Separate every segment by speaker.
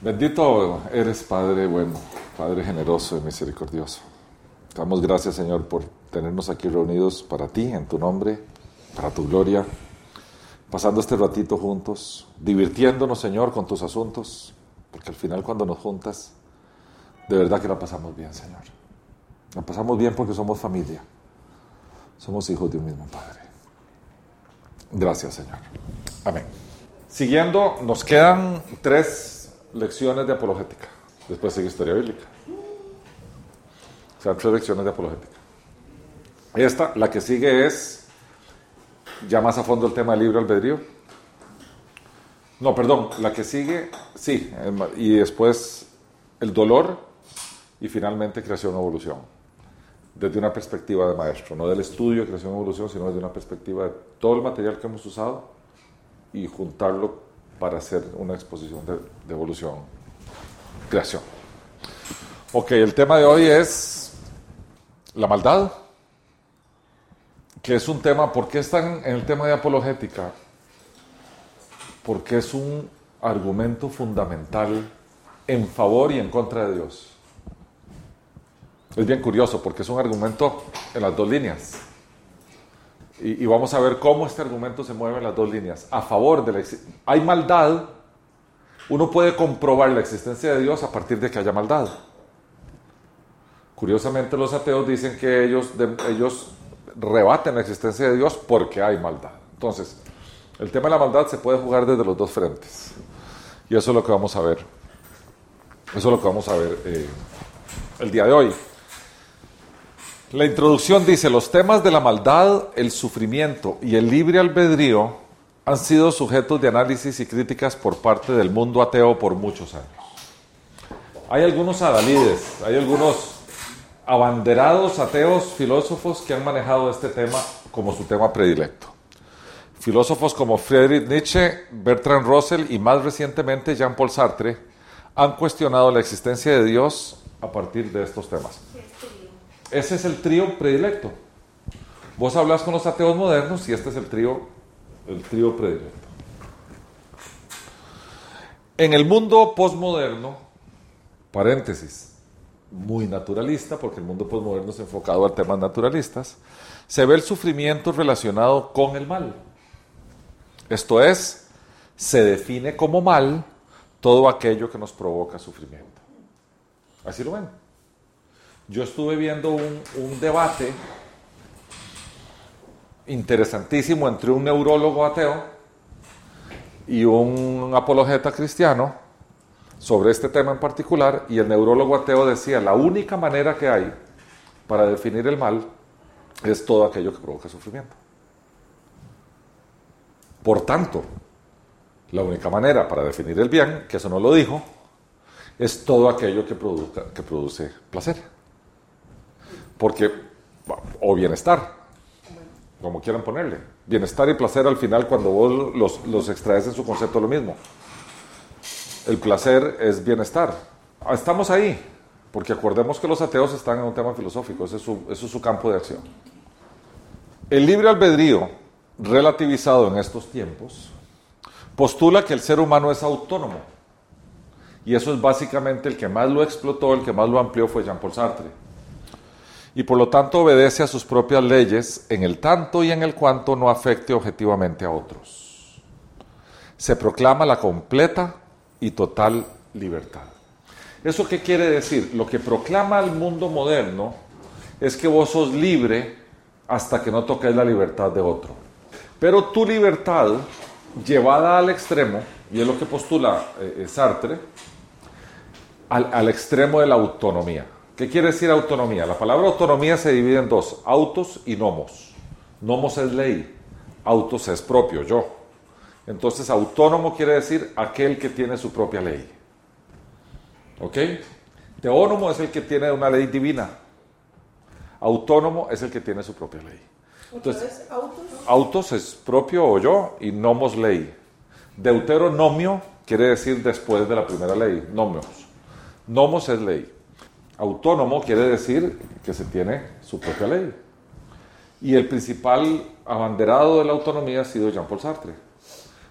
Speaker 1: Bendito eres, Padre bueno, Padre generoso y misericordioso. Damos gracias, Señor, por tenernos aquí reunidos para ti, en tu nombre, para tu gloria, pasando este ratito juntos, divirtiéndonos, Señor, con tus asuntos, porque al final cuando nos juntas, de verdad que la pasamos bien, Señor. La pasamos bien porque somos familia, somos hijos de un mismo Padre. Gracias, Señor. Amén. Siguiendo, nos quedan tres lecciones de apologética. Después sigue historia bíblica. O sea, tres lecciones de apologética. Esta, la que sigue es ya más a fondo el tema del libre albedrío. No, perdón, la que sigue, sí, y después el dolor y finalmente creación y evolución. Desde una perspectiva de maestro, no del estudio de creación y evolución, sino desde una perspectiva de todo el material que hemos usado y juntarlo para hacer una exposición de, evolución, creación. Ok, el tema de hoy es la maldad, que es un tema, ¿por qué están en el tema de apologética? Porque es un argumento fundamental en favor y en contra de Dios. Es bien curioso porque es un argumento en las dos líneas. Y, vamos a ver cómo este argumento se mueve en las dos líneas. A favor de la hay maldad, uno puede comprobar la existencia de Dios a partir de que haya maldad. Curiosamente los ateos dicen que ellos, ellos rebaten la existencia de Dios porque hay maldad. Entonces, el tema de la maldad se puede jugar desde los dos frentes. Y eso es lo que vamos a ver. Eso es lo que vamos a ver eh, el día de hoy. La introducción dice, los temas de la maldad, el sufrimiento y el libre albedrío han sido sujetos de análisis y críticas por parte del mundo ateo por muchos años. Hay algunos adalides, hay algunos abanderados ateos, filósofos que han manejado este tema como su tema predilecto. Filósofos como Friedrich Nietzsche, Bertrand Russell y más recientemente Jean-Paul Sartre han cuestionado la existencia de Dios a partir de estos temas. Ese es el trío predilecto. Vos hablas con los ateos modernos y este es el trío, el trío predilecto. En el mundo postmoderno, paréntesis, muy naturalista, porque el mundo postmoderno es enfocado a temas naturalistas, se ve el sufrimiento relacionado con el mal. Esto es, se define como mal todo aquello que nos provoca sufrimiento. ¿Así lo ven? Yo estuve viendo un, debate interesantísimo entre un neurólogo ateo y un apologeta cristiano sobre este tema en particular y el neurólogo ateo decía, la única manera que hay para definir el mal es todo aquello que provoca sufrimiento. Por tanto, la única manera para definir el bien, que eso no lo dijo, es todo aquello que, que produce placer. Porque, o bienestar, como quieran ponerle. Bienestar y placer al final cuando vos los, los extraes en su concepto lo mismo. El placer es bienestar. Ah, estamos ahí, porque acordemos que los ateos están en un tema filosófico, ese es su, es su campo de acción. El libre albedrío, relativizado en estos tiempos, postula que el ser humano es autónomo. Y eso es básicamente el que más lo explotó, el que más lo amplió fue Jean-Paul Sartre y por lo tanto obedece a sus propias leyes en el tanto y en el cuanto no afecte objetivamente a otros. Se proclama la completa y total libertad. ¿Eso qué quiere decir? Lo que proclama el mundo moderno es que vos sos libre hasta que no toques la libertad de otro. Pero tu libertad, llevada al extremo, y es lo que postula eh, Sartre, al extremo de la autonomía. ¿Qué quiere decir autonomía? La palabra autonomía se divide en dos, autos y nomos. Nomos es ley, autos es propio, yo. Entonces, autónomo quiere decir aquel que tiene su propia ley. ¿Ok? Teónomo es el que tiene una ley divina. Autónomo es el que tiene su propia ley. Entonces, autos? autos es propio o yo y nomos ley. Deuteronomio quiere decir después de la primera ley, nomios. Nomos es ley. Autónomo quiere decir que se tiene su propia ley. Y el principal abanderado de la autonomía ha sido Jean-Paul Sartre.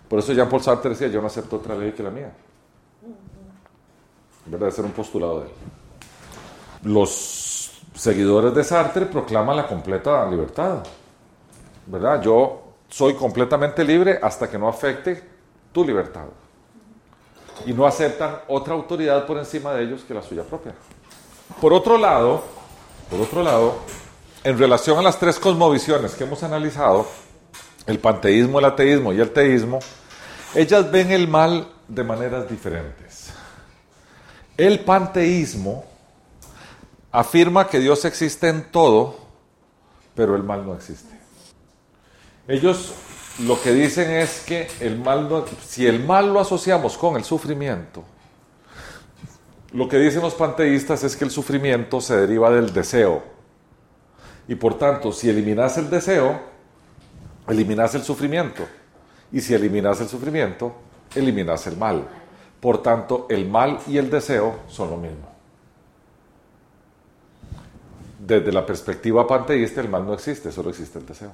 Speaker 1: Por eso Jean-Paul Sartre decía, yo no acepto otra ley que la mía. ¿verdad? Ese era un postulado de él. Los seguidores de Sartre proclaman la completa libertad, ¿verdad? Yo soy completamente libre hasta que no afecte tu libertad. Y no aceptan otra autoridad por encima de ellos que la suya propia. Por otro lado, por otro lado, en relación a las tres cosmovisiones que hemos analizado, el panteísmo, el ateísmo y el teísmo, ellas ven el mal de maneras diferentes. El panteísmo afirma que Dios existe en todo, pero el mal no existe. Ellos lo que dicen es que el mal si el mal lo asociamos con el sufrimiento, lo que dicen los panteístas es que el sufrimiento se deriva del deseo. Y por tanto, si eliminas el deseo, eliminas el sufrimiento. Y si eliminas el sufrimiento, eliminas el mal. Por tanto, el mal y el deseo son lo mismo. Desde la perspectiva panteísta, el mal no existe, solo existe el deseo.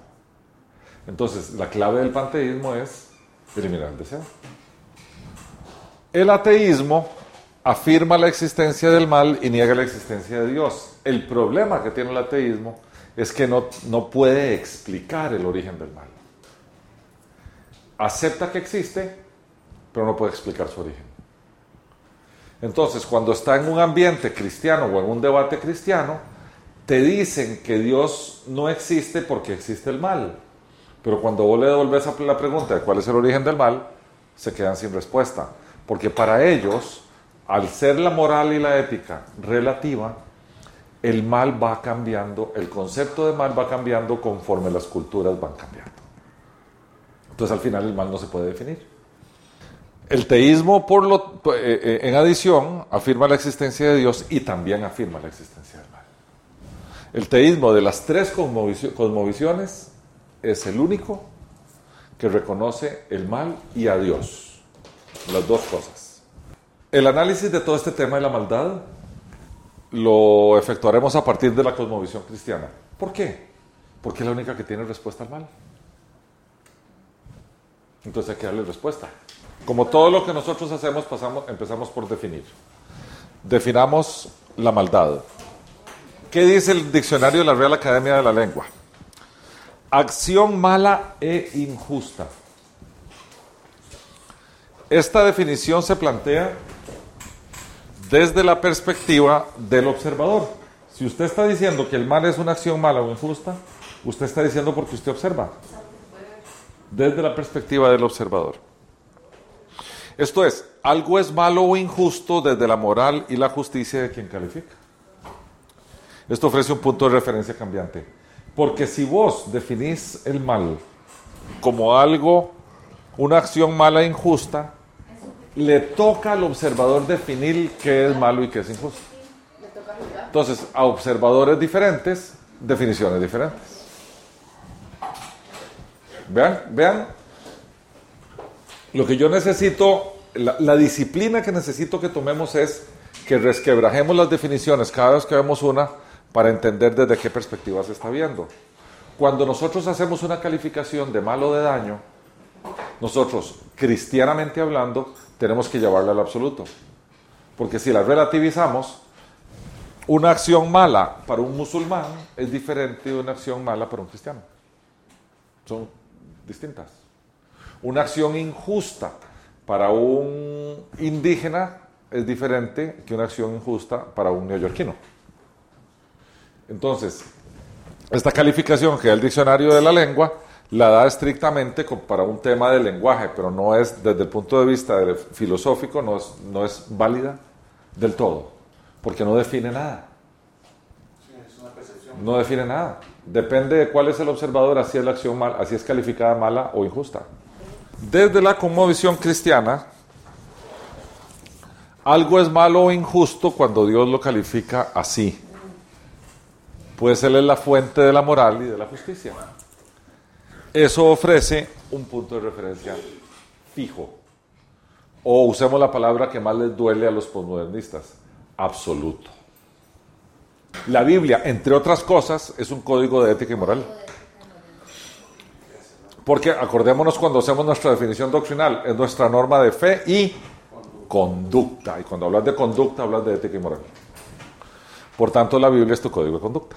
Speaker 1: Entonces, la clave del panteísmo es eliminar el deseo. El ateísmo afirma la existencia del mal y niega la existencia de Dios. El problema que tiene el ateísmo es que no, no puede explicar el origen del mal. Acepta que existe, pero no puede explicar su origen. Entonces, cuando está en un ambiente cristiano o en un debate cristiano, te dicen que Dios no existe porque existe el mal. Pero cuando vos le devolves la pregunta de cuál es el origen del mal, se quedan sin respuesta. Porque para ellos, al ser la moral y la ética relativa, el mal va cambiando, el concepto de mal va cambiando conforme las culturas van cambiando. Entonces al final el mal no se puede definir. El teísmo, por lo, eh, eh, en adición, afirma la existencia de Dios y también afirma la existencia del mal. El teísmo de las tres cosmovisiones es el único que reconoce el mal y a Dios. Las dos cosas. El análisis de todo este tema de la maldad lo efectuaremos a partir de la cosmovisión cristiana. ¿Por qué? Porque es la única que tiene respuesta al mal. Entonces hay que darle respuesta. Como todo lo que nosotros hacemos, pasamos, empezamos por definir. Definamos la maldad. ¿Qué dice el diccionario de la Real Academia de la Lengua? Acción mala e injusta. Esta definición se plantea desde la perspectiva del observador. Si usted está diciendo que el mal es una acción mala o injusta, usted está diciendo porque usted observa. Desde la perspectiva del observador. Esto es, algo es malo o injusto desde la moral y la justicia de quien califica. Esto ofrece un punto de referencia cambiante. Porque si vos definís el mal como algo, una acción mala e injusta, le toca al observador definir qué es malo y qué es injusto. Entonces, a observadores diferentes, definiciones diferentes. Vean, vean, lo que yo necesito, la, disciplina que necesito que tomemos es que resquebrajemos las definiciones cada vez que vemos una para entender desde qué perspectiva se está viendo. Cuando nosotros hacemos una calificación de malo o de daño, nosotros, cristianamente hablando, tenemos que llevarla al absoluto. Porque si la relativizamos, una acción mala para un musulmán es diferente de una acción mala para un cristiano. Son distintas. Una acción injusta para un indígena es diferente que una acción injusta para un neoyorquino. Entonces, esta calificación que da el diccionario de la lengua la da estrictamente para un tema de lenguaje, pero no es, desde el punto de vista filosófico, no es, no es válida del todo, porque no define nada. No define nada. Depende de cuál es el observador, así es la acción mal, así es calificada mala o injusta. Desde la conmovisión cristiana, algo es malo o injusto cuando Dios lo califica así. Pues Él es la fuente de la moral y de la justicia. Eso ofrece un punto de referencia fijo. O usemos la palabra que más les duele a los postmodernistas, absoluto. La Biblia, entre otras cosas, es un código de ética y moral. Porque acordémonos cuando hacemos nuestra definición doctrinal, es nuestra norma de fe y conducta. Y cuando hablas de conducta, hablas de ética y moral. Por tanto, la Biblia es tu código de conducta.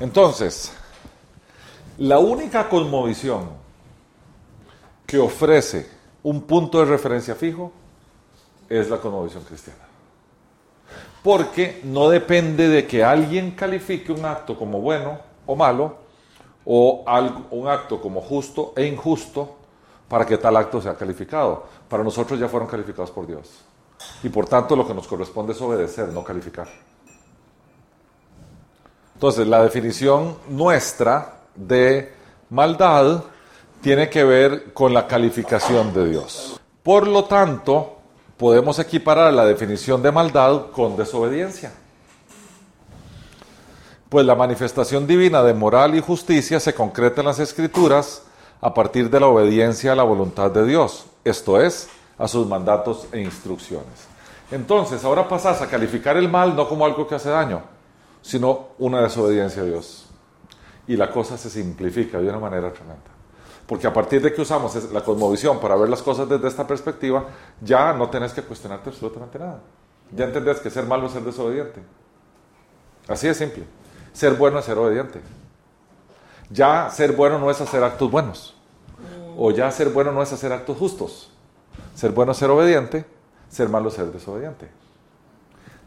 Speaker 1: Entonces, la única cosmovisión que ofrece un punto de referencia fijo es la cosmovisión cristiana. Porque no depende de que alguien califique un acto como bueno o malo, o un acto como justo e injusto, para que tal acto sea calificado. Para nosotros ya fueron calificados por Dios. Y por tanto lo que nos corresponde es obedecer, no calificar. Entonces, la definición nuestra de maldad tiene que ver con la calificación de Dios. Por lo tanto, podemos equiparar la definición de maldad con desobediencia. Pues la manifestación divina de moral y justicia se concreta en las escrituras a partir de la obediencia a la voluntad de Dios, esto es, a sus mandatos e instrucciones. Entonces, ahora pasas a calificar el mal no como algo que hace daño, sino una desobediencia a Dios. Y la cosa se simplifica de una manera tremenda. Porque a partir de que usamos la cosmovisión para ver las cosas desde esta perspectiva, ya no tenés que cuestionarte absolutamente nada. Ya entendés que ser malo es ser desobediente. Así de simple. Ser bueno es ser obediente. Ya ser bueno no es hacer actos buenos. O ya ser bueno no es hacer actos justos. Ser bueno es ser obediente, ser malo es ser desobediente.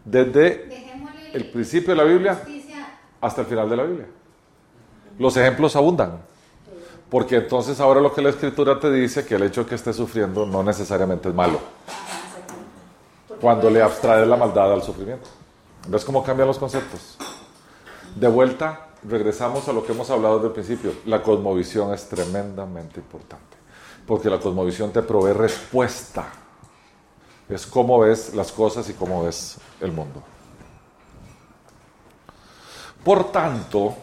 Speaker 1: Desde el principio de la Biblia hasta el final de la Biblia. Los ejemplos abundan. Porque entonces ahora lo que la escritura te dice que el hecho de que estés sufriendo no necesariamente es malo. Cuando le abstrae la maldad al sufrimiento. ¿Ves cómo cambian los conceptos? De vuelta, regresamos a lo que hemos hablado desde el principio. La cosmovisión es tremendamente importante. Porque la cosmovisión te provee respuesta. Es cómo ves las cosas y cómo ves el mundo. Por tanto,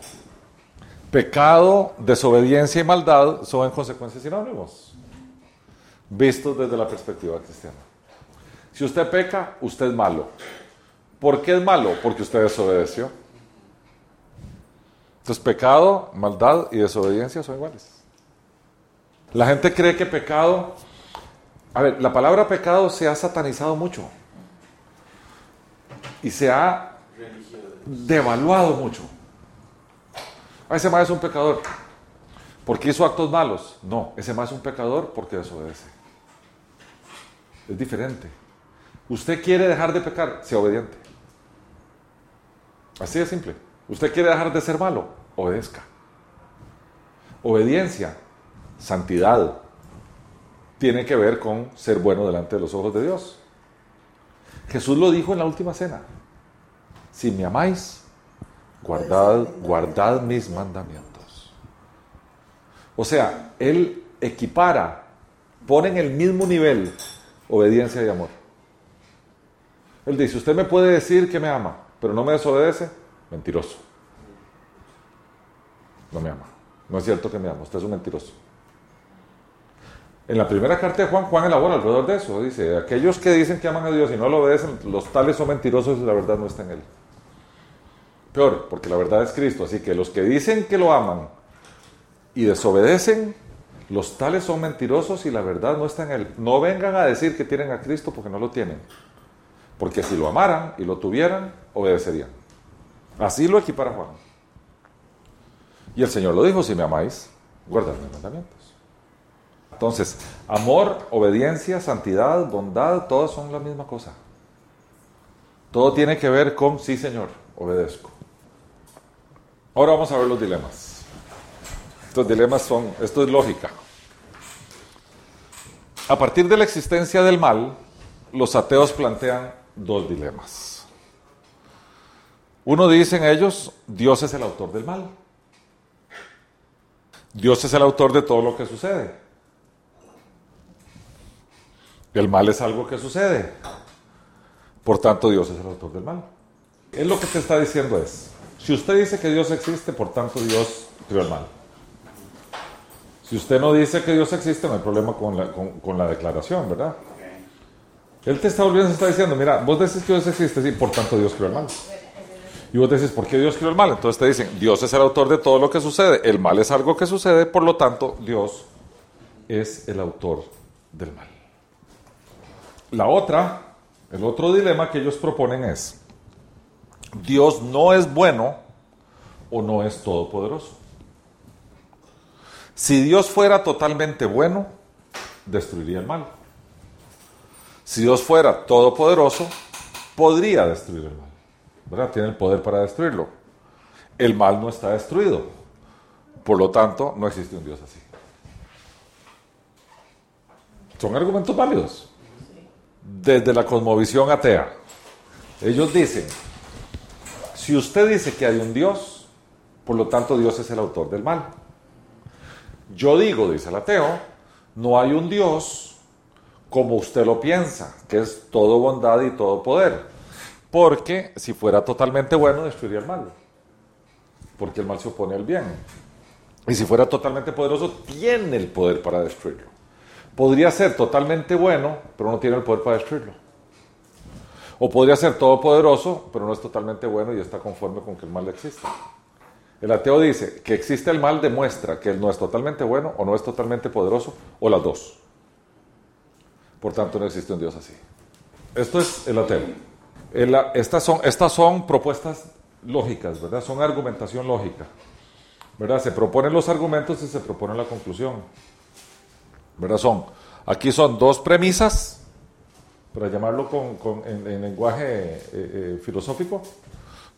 Speaker 1: pecado, desobediencia y maldad son en consecuencia sinónimos, vistos desde la perspectiva cristiana. Si usted peca, usted es malo. ¿Por qué es malo? Porque usted desobedeció. Entonces, pecado, maldad y desobediencia son iguales. La gente cree que pecado, a ver, la palabra pecado se ha satanizado mucho y se ha devaluado mucho. Ah, ese más es un pecador porque hizo actos malos. No, ese más es un pecador porque desobedece. Es diferente. Usted quiere dejar de pecar, sea obediente. Así de simple. Usted quiere dejar de ser malo, obedezca. Obediencia, santidad, tiene que ver con ser bueno delante de los ojos de Dios. Jesús lo dijo en la última cena. Si me amáis, guardad, guardad mis mandamientos. O sea, Él equipara, pone en el mismo nivel obediencia y amor. Él dice, usted me puede decir que me ama, pero no me desobedece, mentiroso. No me ama. No es cierto que me ama, usted es un mentiroso. En la primera carta de Juan, Juan elabora alrededor de eso. Dice, aquellos que dicen que aman a Dios y no lo obedecen, los tales son mentirosos y la verdad no está en él. Peor, porque la verdad es Cristo. Así que los que dicen que lo aman y desobedecen, los tales son mentirosos y la verdad no está en él. No vengan a decir que tienen a Cristo porque no lo tienen. Porque si lo amaran y lo tuvieran, obedecerían. Así lo equipara Juan. Y el Señor lo dijo, si me amáis, guardad mis mandamientos. Entonces, amor, obediencia, santidad, bondad, todas son la misma cosa. Todo tiene que ver con, sí Señor, obedezco. Ahora vamos a ver los dilemas. Estos dilemas son, esto es lógica. A partir de la existencia del mal, los ateos plantean dos dilemas. Uno dicen ellos, Dios es el autor del mal. Dios es el autor de todo lo que sucede. El mal es algo que sucede. Por tanto, Dios es el autor del mal. Él lo que te está diciendo es, si usted dice que Dios existe, por tanto Dios creó el mal. Si usted no dice que Dios existe, no hay problema con la, declaración, ¿verdad? Él te está volviendo, se está diciendo, mira, vos decís que Dios existe, sí, por tanto Dios creó el mal. Y vos decís, ¿por qué Dios creó el mal? Entonces te dicen, Dios es el autor de todo lo que sucede. El mal es algo que sucede, por lo tanto, Dios es el autor del mal. La otra, el otro dilema que ellos proponen es, Dios no es bueno o no es todopoderoso. Si Dios fuera totalmente bueno, destruiría el mal. Si Dios fuera todopoderoso, podría destruir el mal. ¿Verdad? Tiene el poder para destruirlo. El mal no está destruido. Por lo tanto, no existe un Dios así. Son argumentos válidos. Desde la cosmovisión atea. Ellos dicen, si usted dice que hay un Dios, por lo tanto Dios es el autor del mal. Yo digo, dice el ateo, no hay un Dios como usted lo piensa, que es todo bondad y todo poder. Porque si fuera totalmente bueno, destruiría el mal. Porque el mal se opone al bien. Y si fuera totalmente poderoso, tiene el poder para destruirlo. Podría ser totalmente bueno, pero no tiene el poder para destruirlo. O podría ser todopoderoso, pero no es totalmente bueno y está conforme con que el mal exista. El ateo dice que existe el mal demuestra que él no es totalmente bueno o no es totalmente poderoso o las dos. Por tanto, no existe un Dios así. Esto es el ateo. estas, son, estas son propuestas lógicas, ¿verdad? Son argumentación lógica. ¿Verdad? Se proponen los argumentos y se propone la conclusión. ¿Verdad? Son, aquí son dos premisas, para llamarlo con, en, lenguaje eh, eh, filosófico,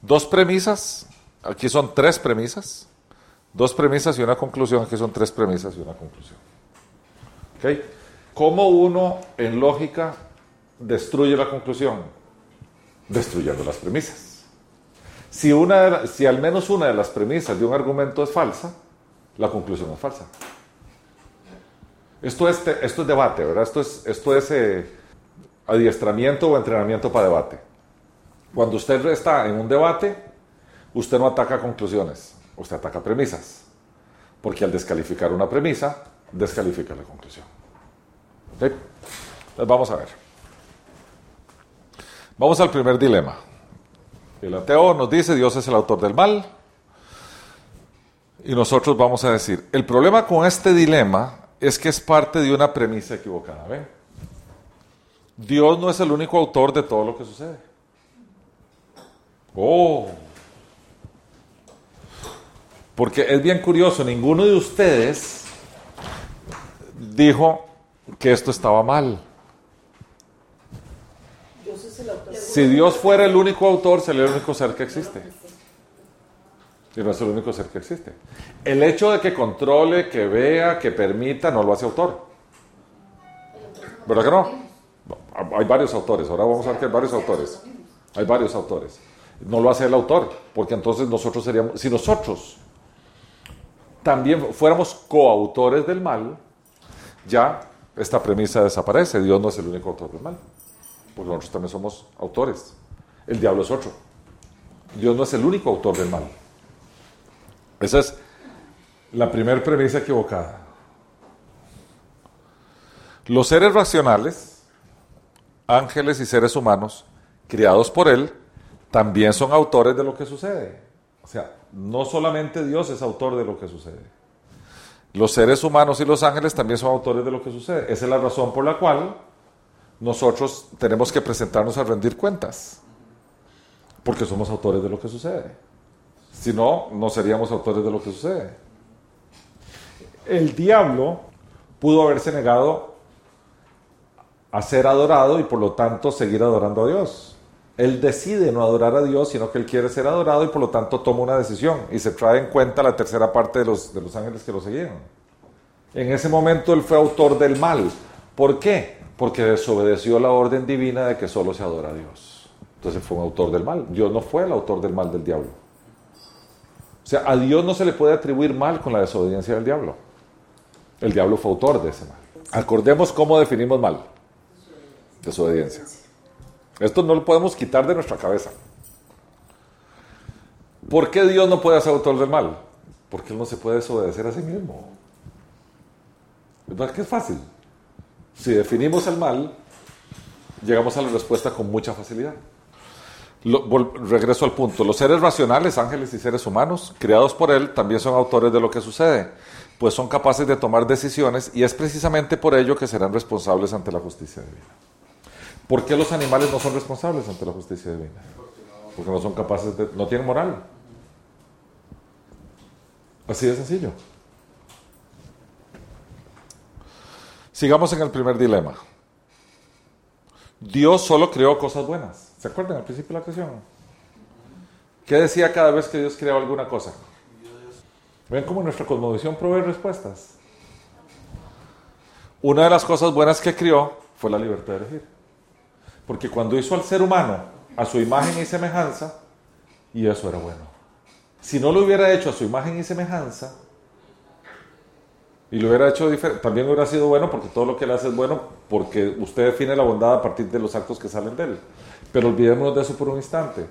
Speaker 1: dos premisas Aquí son tres premisas, dos premisas y una conclusión. Aquí son tres premisas y una conclusión. ¿Ok? ¿Cómo uno en lógica destruye la conclusión? Destruyendo las premisas. Si, una, si al menos una de las premisas de un argumento es falsa, la conclusión es falsa. Esto es, esto es debate, ¿verdad? Esto es, esto es eh, adiestramiento o entrenamiento para debate. Cuando usted está en un debate, usted no ataca conclusiones, usted ataca premisas. Porque al descalificar una premisa, descalifica la conclusión. Entonces vamos a ver. Vamos al primer dilema. El ateo nos dice Dios es el autor del mal. Y nosotros vamos a decir, el problema con este dilema es que es parte de una premisa equivocada. ¿ven? Dios no es el único autor de todo lo que sucede. Oh, porque es bien curioso, ninguno de ustedes dijo que esto estaba mal. Si Dios fuera el único autor, sería el único ser que existe. Y no es el único ser que existe. El hecho de que controle, que vea, que permita, no lo hace autor. ¿Verdad que no? Hay varios autores. Ahora vamos a ver que hay varios autores. Hay varios autores. No lo hace el autor, porque entonces nosotros seríamos, si nosotros también fuéramos coautores del mal, ya esta premisa desaparece. Dios no es el único autor del mal, porque nosotros también somos autores. El diablo es otro. Dios no es el único autor del mal. Esa es la primera premisa equivocada. Los seres racionales, ángeles y seres humanos, criados por Él, también son autores de lo que sucede. O sea, no solamente Dios es autor de lo que sucede. Los seres humanos y los ángeles también son autores de lo que sucede. Esa es la razón por la cual nosotros tenemos que presentarnos a rendir cuentas. Porque somos autores de lo que sucede. Si no, no seríamos autores de lo que sucede. El diablo pudo haberse negado a ser adorado y por lo tanto seguir adorando a Dios. Él decide no adorar a Dios, sino que él quiere ser adorado y por lo tanto toma una decisión y se trae en cuenta la tercera parte de los, de los ángeles que lo seguían. En ese momento él fue autor del mal. ¿Por qué? Porque desobedeció la orden divina de que solo se adora a Dios. Entonces fue un autor del mal. Dios no fue el autor del mal del diablo. O sea, a Dios no se le puede atribuir mal con la desobediencia del diablo. El diablo fue autor de ese mal. Acordemos cómo definimos mal. Desobediencia. Esto no lo podemos quitar de nuestra cabeza. ¿Por qué Dios no puede ser autor del mal? Porque Él no se puede desobedecer a sí mismo. ¿Verdad que es fácil? Si definimos el mal, llegamos a la respuesta con mucha facilidad. regreso al punto. Los seres racionales, ángeles y seres humanos, creados por Él, también son autores de lo que sucede, pues son capaces de tomar decisiones y es precisamente por ello que serán responsables ante la justicia divina. ¿Por qué los animales no son responsables ante la justicia divina? Porque no son capaces de... no tienen moral. Así de sencillo. Sigamos en el primer dilema. Dios solo creó cosas buenas. ¿Se acuerdan al principio de la creación? ¿Qué decía cada vez que Dios creó alguna cosa? Ven cómo nuestra cosmovisión provee respuestas. Una de las cosas buenas que crió fue la libertad de elegir. Porque cuando hizo al ser humano a su imagen y semejanza, y eso era bueno. Si no lo hubiera hecho a su imagen y semejanza, y lo hubiera hecho diferente, también hubiera sido bueno porque todo lo que él hace es bueno porque usted define la bondad a partir de los actos que salen de él. Pero olvidémonos de eso por un instante.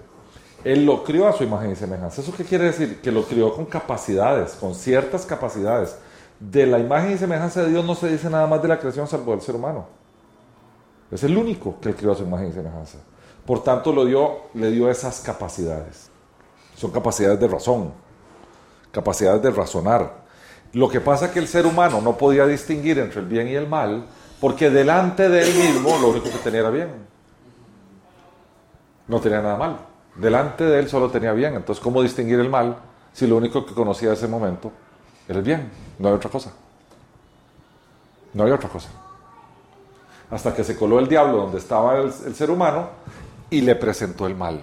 Speaker 1: Él lo crió a su imagen y semejanza. ¿Eso qué quiere decir? Que lo crió con capacidades, con ciertas capacidades. De la imagen y semejanza de Dios no se dice nada más de la creación salvo del ser humano. Es el único que él crió a su imagen y semejanza. Por tanto, lo dio, le dio esas capacidades. Son capacidades de razón, capacidades de razonar, lo que pasa es que el ser humano no podía distinguir entre el bien y el mal, porque delante de él mismo lo único que tenía era bien. No tenía nada mal. Delante de él solo tenía bien. Entonces, ¿cómo distinguir el mal si lo único que conocía en ese momento era el bien? No hay otra cosa. No hay otra cosa. Hasta que se coló el diablo donde estaba el, ser humano y le presentó el mal.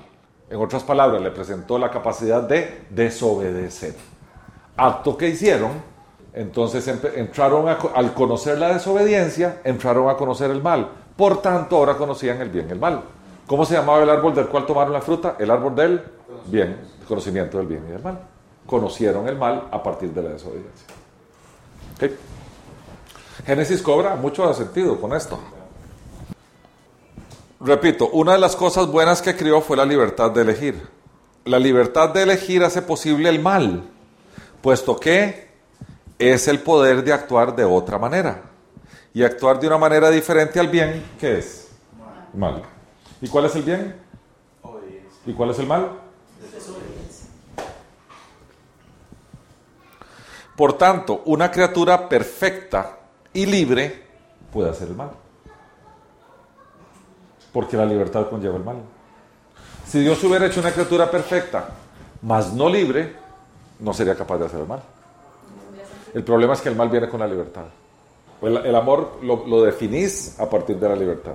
Speaker 1: En otras palabras, le presentó la capacidad de desobedecer. Acto que hicieron entonces entraron al conocer la desobediencia, entraron a conocer el mal. Por tanto, ahora conocían el bien y el mal. ¿Cómo se llamaba el árbol del cual tomaron la fruta? El árbol del bien, el conocimiento del bien y del mal. Conocieron el mal a partir de la desobediencia. Génesis cobra mucho sentido con esto. Repito, una de las cosas buenas que crió fue la libertad de elegir. La libertad de elegir hace posible el mal, puesto que es el poder de actuar de otra manera. Y actuar de una manera diferente al bien, ¿qué es? Mal. ¿Y cuál es el bien? ¿Y cuál es el mal? Por tanto, una criatura perfecta y libre puede hacer el mal. Porque la libertad conlleva el mal. Si Dios hubiera hecho una criatura perfecta, mas no libre, no sería capaz de hacer el mal. El problema es que el mal viene con la libertad. El, amor lo, definís a partir de la libertad.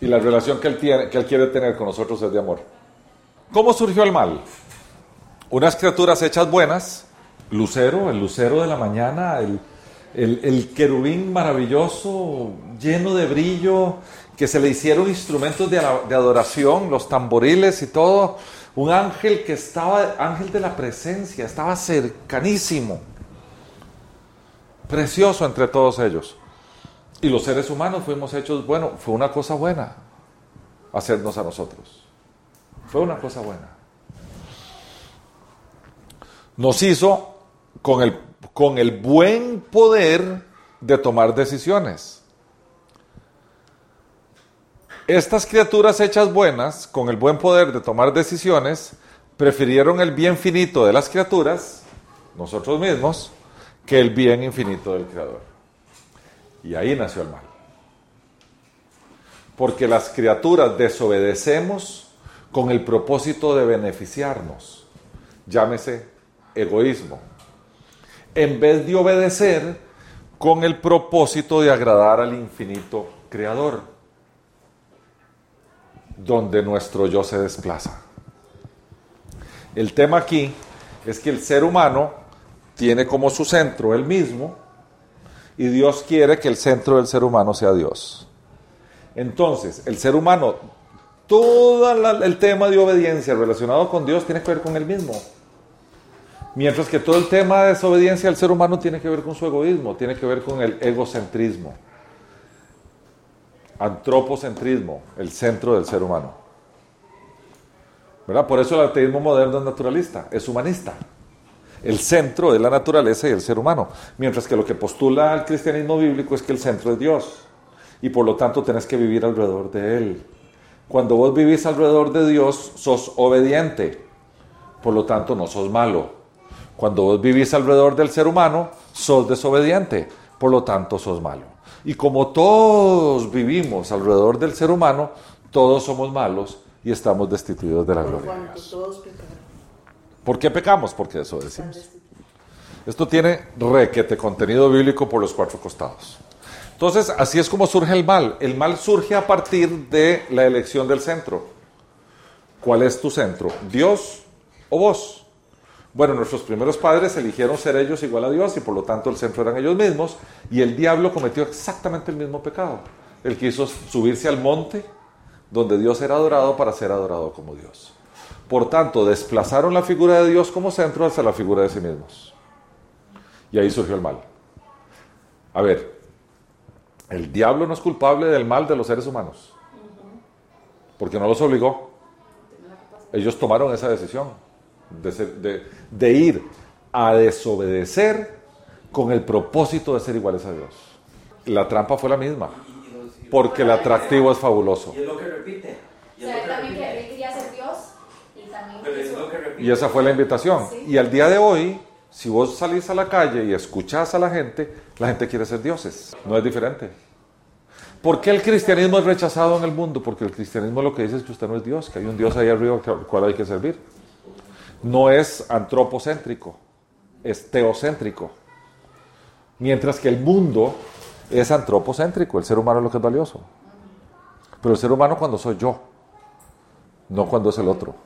Speaker 1: Y la relación que él, tiene, que él quiere tener con nosotros es de amor. ¿Cómo surgió el mal? Unas criaturas hechas buenas, lucero, el lucero de la mañana, el, el, querubín maravilloso, lleno de brillo, que se le hicieron instrumentos de, de adoración, los tamboriles y todo, un ángel que estaba, ángel de la presencia, estaba cercanísimo. Precioso entre todos ellos. Y los seres humanos fuimos hechos, bueno, fue una cosa buena hacernos a nosotros. Fue una cosa buena. Nos hizo con el, con el buen poder de tomar decisiones. Estas criaturas hechas buenas, con el buen poder de tomar decisiones, prefirieron el bien finito de las criaturas, nosotros mismos, que el bien infinito del Creador. Y ahí nació el mal. Porque las criaturas desobedecemos con el propósito de beneficiarnos. Llámese egoísmo. En vez de obedecer con el propósito de agradar al infinito Creador donde nuestro yo se desplaza. El tema aquí es que el ser humano tiene como su centro el mismo y Dios quiere que el centro del ser humano sea Dios. Entonces, el ser humano, todo el tema de obediencia relacionado con Dios tiene que ver con el mismo. Mientras que todo el tema de desobediencia al ser humano tiene que ver con su egoísmo, tiene que ver con el egocentrismo antropocentrismo, el centro del ser humano. ¿Verdad? Por eso el ateísmo moderno es naturalista, es humanista. El centro es la naturaleza y el ser humano. Mientras que lo que postula el cristianismo bíblico es que el centro es Dios. Y por lo tanto tenés que vivir alrededor de Él. Cuando vos vivís alrededor de Dios, sos obediente. Por lo tanto, no sos malo. Cuando vos vivís alrededor del ser humano, sos desobediente. Por lo tanto, sos malo. Y como todos vivimos alrededor del ser humano, todos somos malos y estamos destituidos de la
Speaker 2: Por
Speaker 1: gloria de Dios.
Speaker 2: todos.
Speaker 1: ¿Por qué pecamos? Porque eso decimos. Esto tiene requete contenido bíblico por los cuatro costados. Entonces, así es como surge el mal. El mal surge a partir de la elección del centro. ¿Cuál es tu centro? ¿Dios o vos? Bueno, nuestros primeros padres eligieron ser ellos igual a Dios y por lo tanto el centro eran ellos mismos y el diablo cometió exactamente el mismo pecado. Él quiso subirse al monte donde Dios era adorado para ser adorado como Dios. Por tanto, desplazaron la figura de Dios como centro hacia la figura de sí mismos. Y ahí surgió el mal. A ver, el diablo no es culpable del mal de los seres humanos. Porque no los obligó. Ellos tomaron esa decisión de, ser- de- de ir a desobedecer con el propósito de ser iguales a Dios. La trampa fue la misma. Porque el atractivo es fabuloso.
Speaker 3: Y es lo que repite.
Speaker 4: O
Speaker 3: Y es
Speaker 4: sea,
Speaker 3: lo
Speaker 4: él
Speaker 3: que
Speaker 4: también
Speaker 3: repite.
Speaker 4: que- él quería ser Dios y también
Speaker 3: Pero es
Speaker 4: quiso-
Speaker 3: lo que repite.
Speaker 1: Y esa fue la invitación.
Speaker 4: Sí.
Speaker 1: Y al día de hoy, si vos salís a la calle y escuchás a la gente, la gente quiere ser dioses. No es diferente. ¿Por qué el cristianismo es rechazado en el mundo? Porque el cristianismo lo que dice es que usted no es Dios, que hay un Dios ahí arriba al cual hay que servir. No es antropocéntrico, es teocéntrico. Mientras que el mundo es antropocéntrico, el ser humano es lo que es valioso. Pero el ser humano cuando soy yo, no cuando es el otro.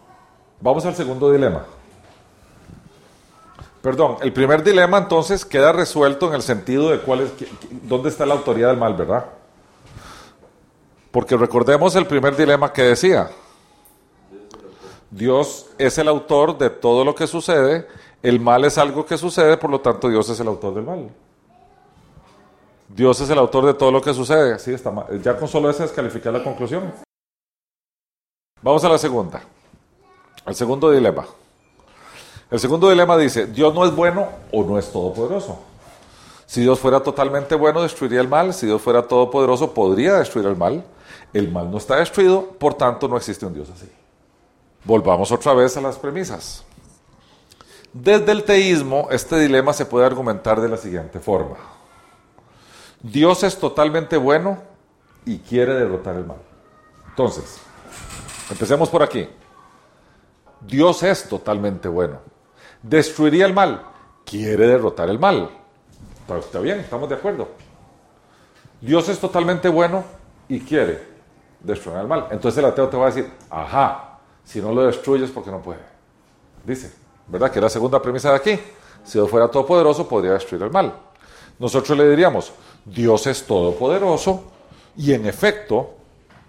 Speaker 1: Vamos al segundo dilema. Perdón, el primer dilema entonces queda resuelto en el sentido de cuál es, dónde está la autoridad del mal, ¿verdad? Porque recordemos el primer dilema que decía. Dios es el autor de todo lo que sucede, el mal es algo que sucede, por lo tanto Dios es el autor del mal. Dios es el autor de todo lo que sucede. Sí, está mal. Ya con solo esa descalificar la conclusión. Vamos a la segunda. El segundo dilema. El segundo dilema dice, Dios no es bueno o no es todopoderoso. Si Dios fuera totalmente bueno, destruiría el mal. Si Dios fuera todopoderoso, podría destruir el mal. El mal no está destruido, por tanto no existe un Dios así. Volvamos otra vez a las premisas. Desde el teísmo, este dilema se puede argumentar de la siguiente forma. Dios es totalmente bueno y quiere derrotar el mal. Entonces, empecemos por aquí. Dios es totalmente bueno. Destruiría el mal. Quiere derrotar el mal. ¿Está, bien? ¿Estamos de acuerdo? Dios es totalmente bueno y quiere destruir el mal. Entonces el ateo te va a decir, ajá, si no lo destruyes porque no puede. Dice, ¿verdad? Que la segunda premisa de aquí. Si Dios fuera todopoderoso, podría destruir el mal. Nosotros le diríamos, Dios es todopoderoso y en efecto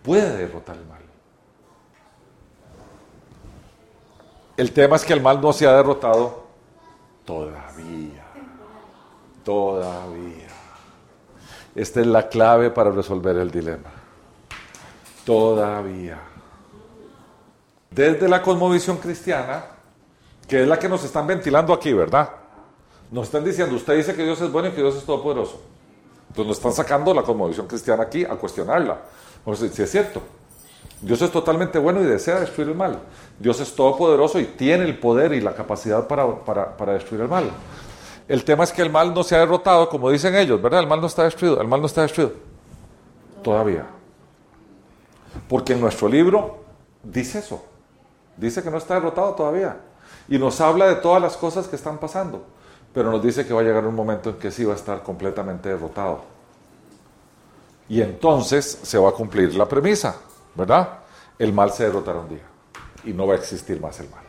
Speaker 1: puede derrotar el mal. El tema es que el mal no se ha derrotado todavía. Todavía. Esta es la clave para resolver el dilema. Todavía. Desde la cosmovisión cristiana, que es la que nos están ventilando aquí, ¿verdad? Nos están diciendo, usted dice que Dios es bueno y que Dios es todopoderoso. Entonces nos están sacando la cosmovisión cristiana aquí a cuestionarla. O sea, si es cierto. Dios es totalmente bueno y desea destruir el mal. Dios es todopoderoso y tiene el poder y la capacidad para, para- para destruir el mal. El tema es que el mal no se ha derrotado, como dicen ellos, ¿verdad? El mal no está destruido, el mal no está destruido. Todavía. Porque en nuestro libro dice eso. Dice que no está derrotado todavía. Y nos habla de todas las cosas que están pasando. Pero nos dice que va a llegar un momento en que sí va a estar completamente derrotado. Y entonces se va a cumplir la premisa, ¿verdad? El mal se derrotará un día. Y no va a existir más el mal.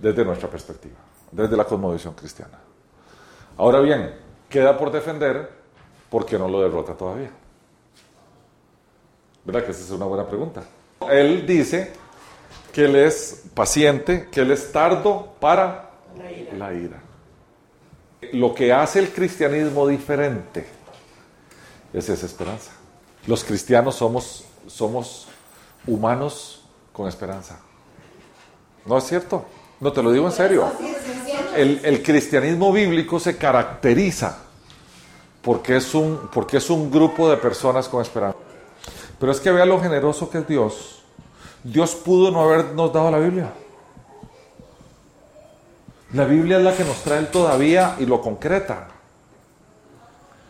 Speaker 1: Desde nuestra perspectiva. Desde la cosmovisión cristiana. Ahora bien, queda por defender porque no lo derrota todavía. ¿Verdad que esa es una buena pregunta? Él dice que él es paciente, que él es tardo para
Speaker 2: La ira.
Speaker 1: la ira. Lo que hace el cristianismo diferente es esa esperanza. Los cristianos somos, somos humanos con esperanza. ¿No es cierto? No te lo digo en serio. El, el cristianismo bíblico se caracteriza porque es, un, porque es un grupo de personas con esperanza. Pero es que vea lo generoso que es Dios. Dios pudo no habernos dado la Biblia. La Biblia es la que nos trae el todavía y lo concreta.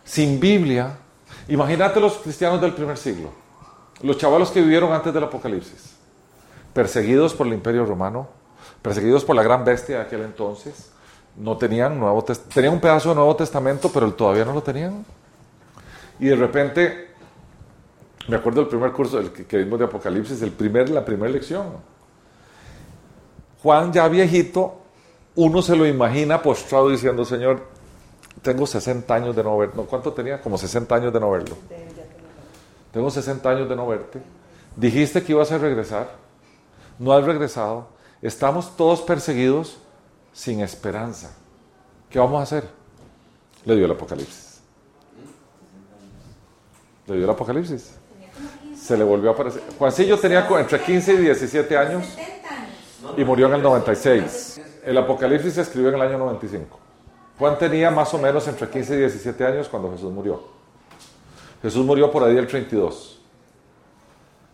Speaker 1: Sin Biblia Imagínate los cristianos del primer siglo, los chavalos que vivieron antes del Apocalipsis, perseguidos por el imperio romano, perseguidos por la gran bestia de aquel entonces, no tenían nuevo tenían un pedazo de Nuevo Testamento, pero todavía no lo tenían. Y de repente, me acuerdo del primer curso del que, vimos de Apocalipsis, el primer, la primera lección. Juan ya viejito, uno se lo imagina postrado diciendo, Señor, tengo 60 años de no verlo. No, ¿Cuánto tenía? Como 60 años de no verlo. Tengo 60 años de no verte. Dijiste que ibas a regresar. No has regresado. Estamos todos perseguidos sin esperanza. ¿Qué vamos a hacer? Le dio el Apocalipsis. Le dio el Apocalipsis. Se le volvió a aparecer. Juancillo tenía entre 15 y 17 años y murió en el 96. El Apocalipsis se escribió en el año 95. Juan tenía más o menos entre 15 y 17 años cuando Jesús murió. Jesús murió por ahí el 32.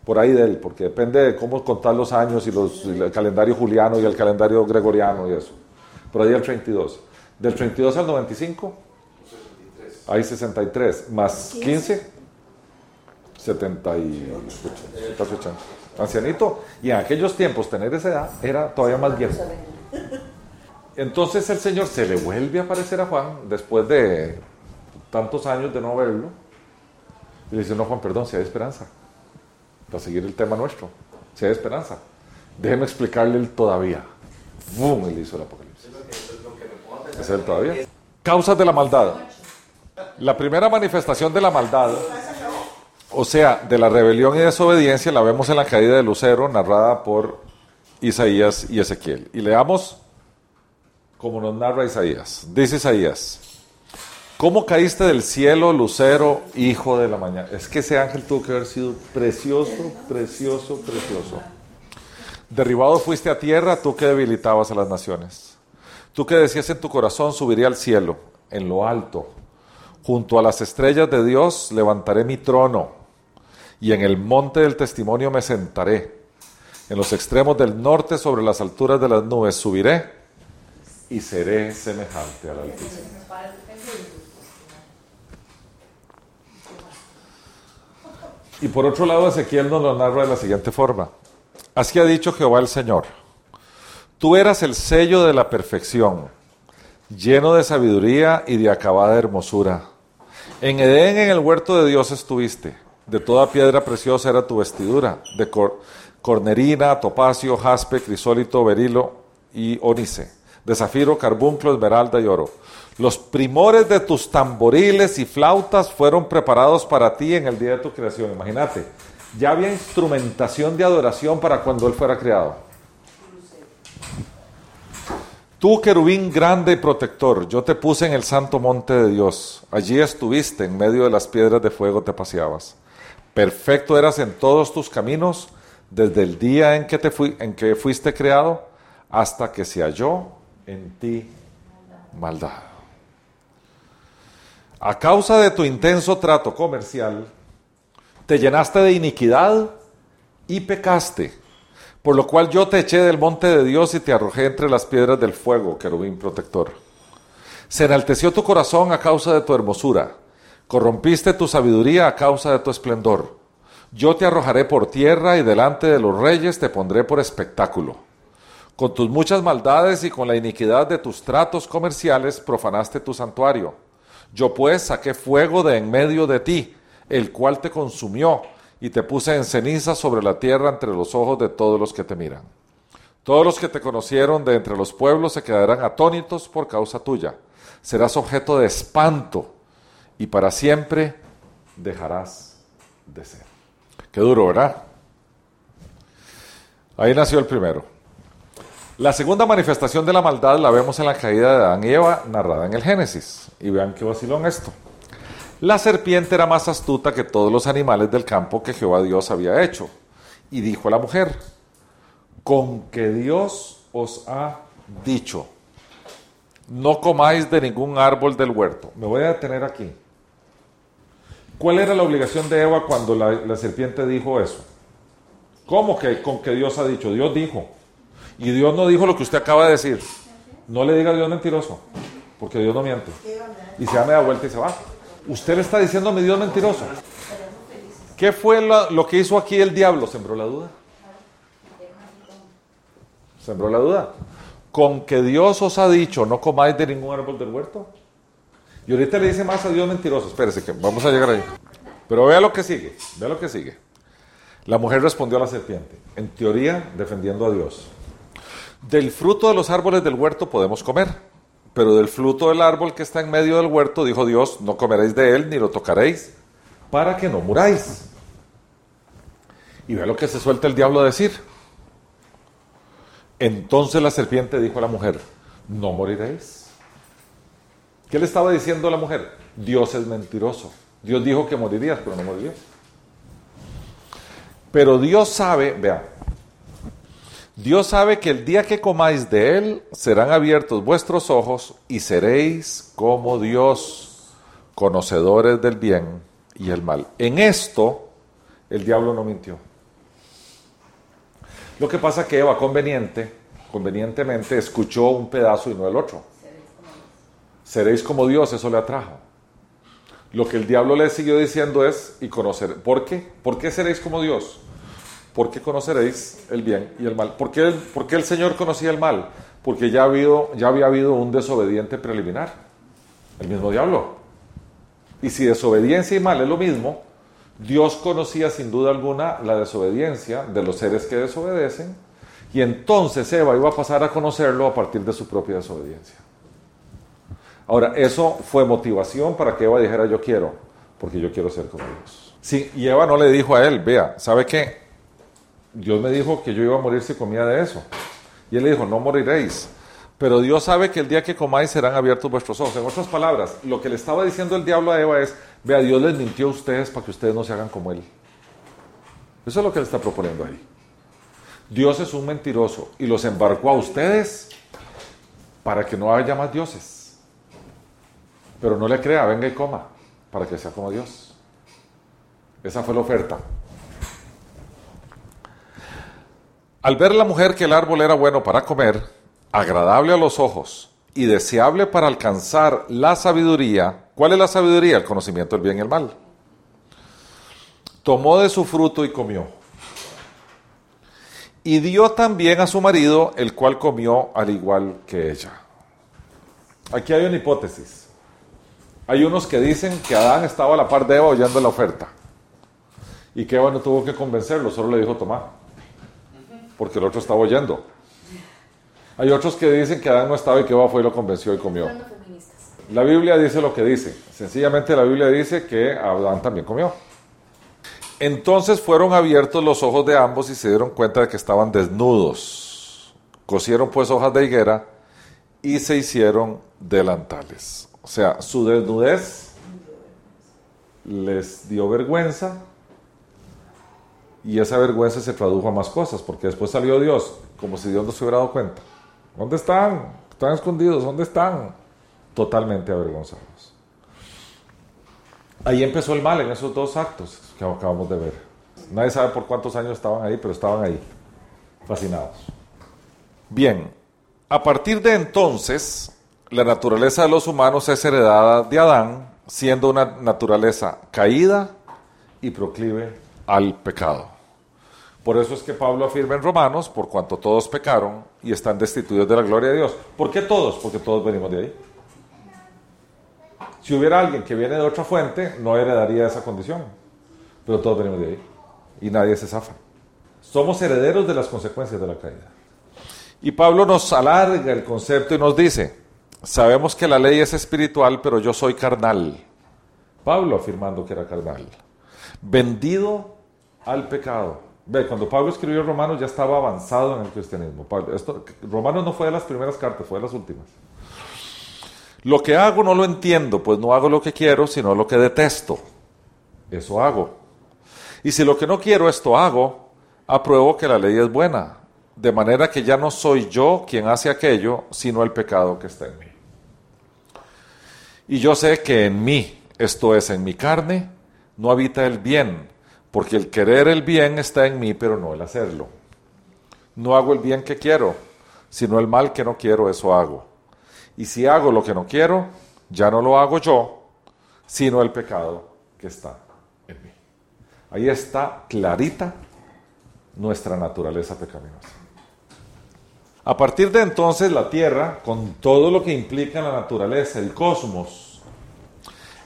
Speaker 1: Por ahí de él, porque depende de cómo contar los años y, los, el calendario juliano y el calendario gregoriano y eso. Por ahí el 32. Del 32 al 95, hay 63. Más 15, 70 y 80. Ancianito. Y en aquellos tiempos tener esa edad era todavía más viejo. Entonces el Señor se le vuelve a aparecer a Juan después de tantos años de no verlo. Y le dice, no Juan, perdón, si hay esperanza. Para seguir el tema nuestro. Si hay esperanza. Déjeme explicarle el todavía. ¡Bum! Él hizo el apocalipsis. ¿Es él todavía? Causas de la maldad. La primera manifestación de la maldad, o sea, de la rebelión y desobediencia, la vemos en la caída de Lucero, narrada por Isaías y Ezequiel. Y leamos como nos narra Isaías. Dice Isaías, ¿cómo caíste del cielo, lucero, hijo de la mañana? Es que ese ángel tuvo que haber sido precioso, precioso, precioso. Derribado fuiste a tierra, tú que debilitabas a las naciones. Tú que decías en tu corazón, subiré al cielo, en lo alto. Junto a las estrellas de Dios levantaré mi trono, y en el monte del testimonio me sentaré. En los extremos del norte, sobre las alturas de las nubes, subiré y seré semejante al Altísimo. Y por otro lado, Ezequiel nos lo narra de la siguiente forma. Así ha dicho Jehová el Señor. Tú eras el sello de la perfección, lleno de sabiduría y de acabada hermosura. En Edén, en el huerto de Dios estuviste. De toda piedra preciosa era tu vestidura, de cornerina, topacio, jaspe, crisólito, berilo y onice de zafiro, carbunclo, esmeralda y oro. Los primores de tus tamboriles y flautas fueron preparados para ti en el día de tu creación. Imagínate, ya había instrumentación de adoración para cuando Él fuera creado. Tú, querubín grande y protector, yo te puse en el santo monte de Dios. Allí estuviste, en medio de las piedras de fuego te paseabas. Perfecto eras en todos tus caminos, desde el día en que, te en que fuiste creado hasta que se halló en ti maldad. A causa de tu intenso trato comercial, te llenaste de iniquidad y pecaste, por lo cual yo te eché del monte de Dios y te arrojé entre las piedras del fuego, querubín protector. Se enalteció tu corazón a causa de tu hermosura, corrompiste tu sabiduría a causa de tu esplendor. Yo te arrojaré por tierra y delante de los reyes te pondré por espectáculo. Con tus muchas maldades y con la iniquidad de tus tratos comerciales profanaste tu santuario. Yo pues saqué fuego de en medio de ti, el cual te consumió, y te puse en ceniza sobre la tierra entre los ojos de todos los que te miran. Todos los que te conocieron de entre los pueblos se quedarán atónitos por causa tuya. Serás objeto de espanto y para siempre dejarás de ser. Qué duro, ¿verdad? Ahí nació el primero. La segunda manifestación de la maldad la vemos en la caída de Adán y Eva, narrada en el Génesis. Y vean qué vacilón esto. La serpiente era más astuta que todos los animales del campo que Jehová Dios había hecho. Y dijo a la mujer, con que Dios os ha dicho, no comáis de ningún árbol del huerto. Me voy a detener aquí. ¿Cuál era la obligación de Eva cuando la, la serpiente dijo eso? ¿Cómo que con que Dios ha dicho? Dios dijo. Y Dios no dijo lo que usted acaba de decir. No le diga a Dios mentiroso, porque Dios no miente. Y se da media vuelta y se va. Usted le está diciendo a mi Dios mentiroso. ¿Qué fue lo, lo que hizo aquí el diablo? ¿Sembró la duda? ¿Sembró la duda? Con que Dios os ha dicho, no comáis de ningún árbol del huerto. Y ahorita le dice más a Dios mentiroso. Espérese que vamos a llegar ahí. Pero vea lo que sigue, vea lo que sigue. La mujer respondió a la serpiente, en teoría defendiendo a Dios. Del fruto de los árboles del huerto podemos comer, pero del fruto del árbol que está en medio del huerto, dijo Dios, no comeréis de él ni lo tocaréis, para que no muráis. Y vea lo que se suelta el diablo a decir. Entonces la serpiente dijo a la mujer, no moriréis. ¿Qué le estaba diciendo la mujer? Dios es mentiroso. Dios dijo que morirías, pero no morirías. Pero Dios sabe, vea, Dios sabe que el día que comáis de él serán abiertos vuestros ojos y seréis como Dios, conocedores del bien y el mal. En esto el diablo no mintió. Lo que pasa que Eva conveniente, convenientemente escuchó un pedazo y no el otro. Seréis como Dios, eso le atrajo. Lo que el diablo le siguió diciendo es, y conocer, ¿por qué? ¿Por qué seréis como Dios? Porque conoceréis el bien y el mal. ¿Por qué, el Señor conocía el mal? Porque ya, ya había habido un desobediente preliminar, el mismo diablo. Y si desobediencia y mal es lo mismo, Dios conocía sin duda alguna la desobediencia de los seres que desobedecen, y entonces Eva iba a pasar a conocerlo a partir de su propia desobediencia. Ahora, eso fue motivación para que Eva dijera yo quiero, porque yo quiero ser como Dios. Sí, y Eva no le dijo a él, vea, ¿sabe qué? Dios me dijo que yo iba a morir si comía de eso. Y él le dijo, no moriréis. Pero Dios sabe que el día que comáis serán abiertos vuestros ojos. En otras palabras, lo que le estaba diciendo el diablo a Eva es, vea, Dios les mintió a ustedes para que ustedes no se hagan como Él. Eso es lo que le está proponiendo ahí. Dios es un mentiroso y los embarcó a ustedes para que no haya más dioses. Pero no le crea, venga y coma, para que sea como Dios. Esa fue la oferta. Al ver la mujer que el árbol era bueno para comer, agradable a los ojos y deseable para alcanzar la sabiduría, ¿cuál es la sabiduría? El conocimiento del bien y el mal. Tomó de su fruto y comió. Y dio también a su marido, el cual comió al igual que ella. Aquí hay una hipótesis. Hay unos que dicen que Adán estaba a la par de Eva oyendo la oferta. Y que Eva no tuvo que convencerlo, solo le dijo tomar. Porque el otro estaba oyendo. Hay otros que dicen que Adán no estaba y que Eva fue y lo convenció y comió. La Biblia dice lo que dice. Sencillamente la Biblia dice que Adán también comió. Entonces fueron abiertos los ojos de ambos y se dieron cuenta de que estaban desnudos. Cosieron pues hojas de higuera y se hicieron delantales. Sea, su desnudez les dio vergüenza y esa vergüenza se tradujo a más cosas, porque después salió Dios, como si Dios no se hubiera dado cuenta. ¿Dónde están? Están escondidos, ¿dónde están? Totalmente avergonzados. Ahí empezó el mal en esos dos actos que acabamos de ver. Nadie sabe por cuántos años estaban ahí, pero estaban ahí, fascinados. Bien, a partir de entonces, la naturaleza de los humanos es heredada de Adán, siendo una naturaleza caída y proclive al pecado. Por eso es que Pablo afirma en Romanos, por cuanto todos pecaron y están destituidos de la gloria de Dios. ¿Por qué todos? Porque todos venimos de ahí. Si hubiera alguien que viene de otra fuente, no heredaría esa condición. Pero todos venimos de ahí. Y nadie se zafa. Somos herederos de las consecuencias de la caída. Y Pablo nos alarga el concepto y nos dice, sabemos que la ley es espiritual, pero yo soy carnal. Pablo afirmando que era carnal. Vendido al pecado. Ve, cuando Pablo escribió Romanos ya estaba avanzado en el cristianismo. Romanos no fue de las primeras cartas, fue de las últimas. Lo que hago no lo entiendo, pues no hago lo que quiero, sino lo que detesto. Eso hago. Y si lo que no quiero esto hago, apruebo que la ley es buena, de manera que ya no soy yo quien hace aquello, sino el pecado que está en mí. Y yo sé que en mí, esto es, en mi carne, no habita el bien, porque el querer el bien está en mí, pero no el hacerlo. No hago el bien que quiero, sino el mal que no quiero, eso hago. Y si hago lo que no quiero, ya no lo hago yo, sino el pecado que está en mí. Ahí está clarita nuestra naturaleza pecaminosa. A partir de entonces la Tierra, con todo lo que implica la naturaleza, el cosmos,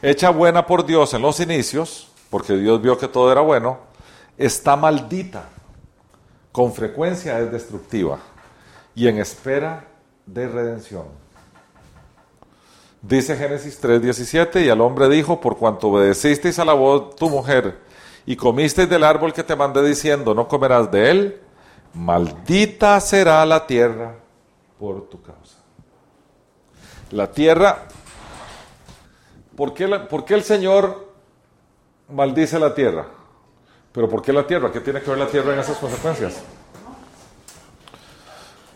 Speaker 1: hecha buena por Dios en los inicios, porque Dios vio que todo era bueno, está maldita, con frecuencia es destructiva y en espera de redención. Dice Génesis 3:17, y al hombre dijo, por cuanto obedecisteis a la voz tu mujer y comisteis del árbol que te mandé diciendo, no comerás de él, maldita será la tierra por tu causa. La tierra, ¿por qué, ¿por qué el Señor maldice la tierra? Pero ¿por qué la tierra? ¿Qué tiene que ver la tierra en esas consecuencias?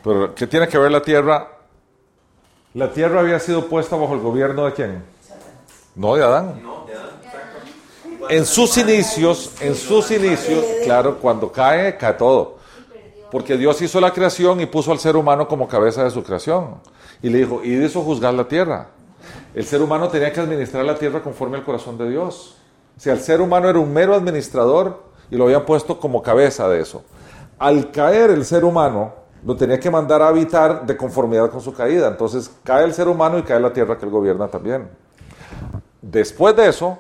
Speaker 1: Pero ¿qué tiene que ver la tierra? La tierra había sido puesta bajo el gobierno de quién? No, de Adán. En sus inicios, en sus inicios, claro, cuando cae, cae todo. Porque Dios hizo la creación y puso al ser humano como cabeza de su creación. Y le dijo, y hizo juzgar la tierra. El ser humano tenía que administrar la tierra conforme al corazón de Dios. O sea, el ser humano era un mero administrador y lo habían puesto como cabeza de eso. Al caer el ser humano, lo tenía que mandar a habitar de conformidad con su caída. Entonces cae el ser humano y cae la tierra que él gobierna también. Después de eso,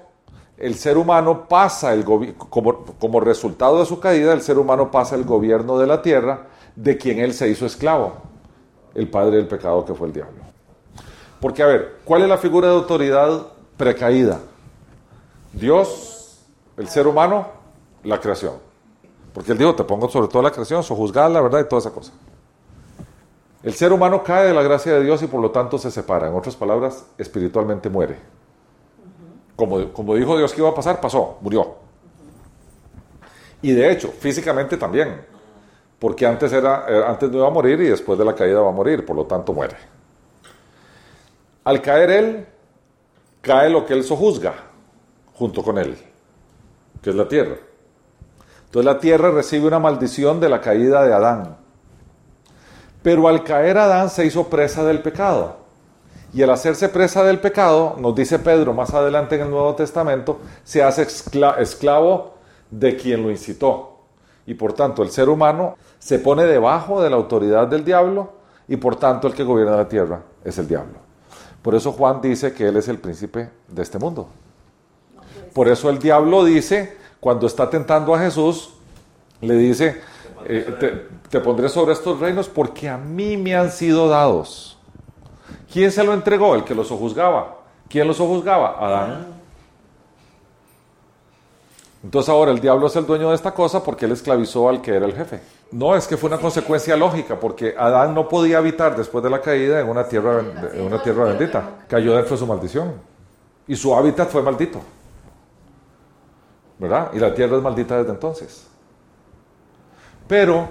Speaker 1: el ser humano pasa, el como, como resultado de su caída, el ser humano pasa el gobierno de la tierra de quien él se hizo esclavo, el padre del pecado que fue el diablo. Porque, a ver, ¿cuál es la figura de autoridad precaída? Dios, el ser humano, la creación. Porque él dijo, te pongo sobre todo la creación, sojuzgada la verdad y toda esa cosa. El ser humano cae de la gracia de Dios y por lo tanto se separa. En otras palabras, espiritualmente muere. Como, como dijo Dios que iba a pasar, pasó, murió. Y de hecho, físicamente también. Porque antes, era, antes no iba a morir y después de la caída va a morir, por lo tanto muere. Al caer él, cae lo que él sojuzga junto con él, que es la tierra. Entonces la tierra recibe una maldición de la caída de Adán. Pero al caer Adán se hizo presa del pecado. Y al hacerse presa del pecado, nos dice Pedro más adelante en el Nuevo Testamento, se hace esclavo de quien lo incitó. Y por tanto el ser humano se pone debajo de la autoridad del diablo y por tanto el que gobierna la tierra es el diablo. Por eso Juan dice que él es el príncipe de este mundo. Por eso el diablo dice, cuando está tentando a Jesús, le dice, eh, te, pondré sobre estos reinos porque a mí me han sido dados. ¿Quién se lo entregó? El que los sojuzgaba. ¿Quién los sojuzgaba? Adán. Entonces ahora el diablo es el dueño de esta cosa porque él esclavizó al que era el jefe. No, es que fue una consecuencia lógica porque Adán no podía habitar después de la caída en una tierra, en una tierra bendita. Cayó dentro de su maldición. Y su hábitat fue maldito. ¿Verdad? Y la tierra es maldita desde entonces. Pero,